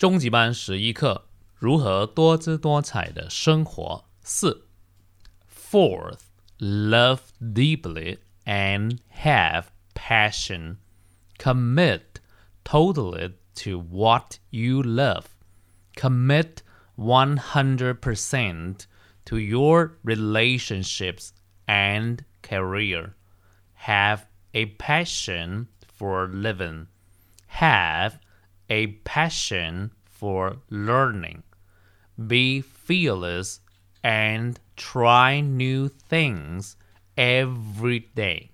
中级班十一课：如何多姿多彩的生活。四，Fourth, love deeply and have passion. Commit totally to what you love. Commit 100% to your relationships and career. Have a passion for living. Have a passion for learning. Be fearless and try new things every day.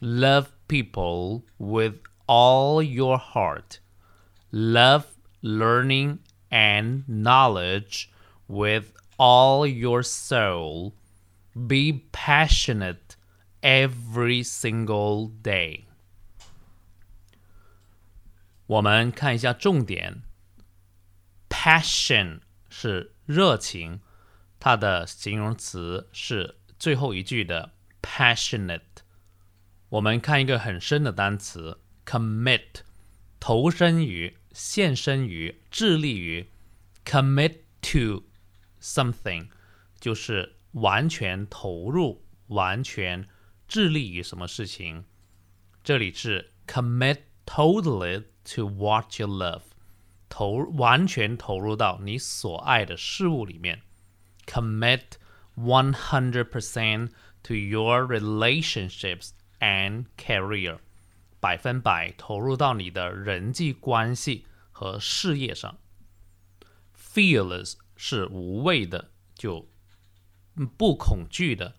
Love people with all your heart. Love learning and knowledge with all your soul. Be passionate every single day. 我们看一下重点。Passion 是热情，它的形容词是最后一句的 passionate。我们看一个很深的单词 commit，投身于、献身于、致力于。commit to something 就是完全投入、完全致力于什么事情。这里是 commit totally to what you love，投完全投入到你所爱的事物里面。Commit one hundred percent to your relationships and career，百分百投入到你的人际关系和事业上。Fearless 是无畏的，就不恐惧的。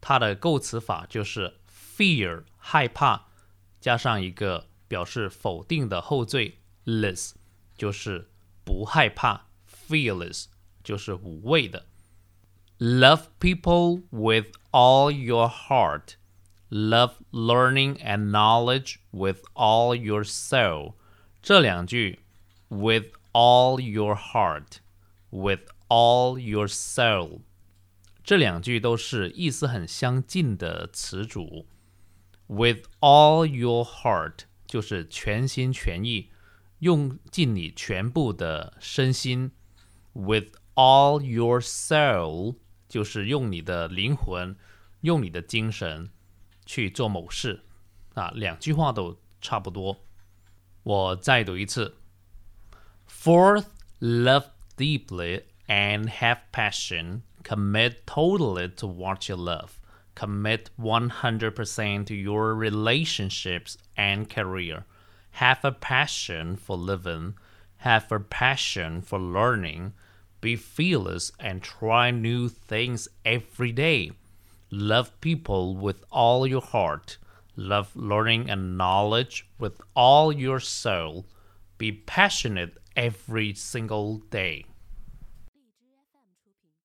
它的构词法就是 fear 害怕，加上一个表示否定的后缀 less，就是不害怕。Fearless 就是无畏的。Love people with all your heart. Love learning and knowledge with all your soul. 这两句 with all your heart, with all your soul，这两句都是意思很相近的词组。With all your heart 就是全心全意，用尽你全部的身心。With all your soul 就是用你的灵魂，用你的精神去做某事。啊，两句话都差不多。我再读一次。Fourth, love deeply and have passion. Commit totally to what you love. Commit 100% to your relationships and career. Have a passion for living. Have a passion for learning. Be fearless and try new things every day. Love people with all your heart. Love learning and knowledge with all your soul. Be passionate every single day.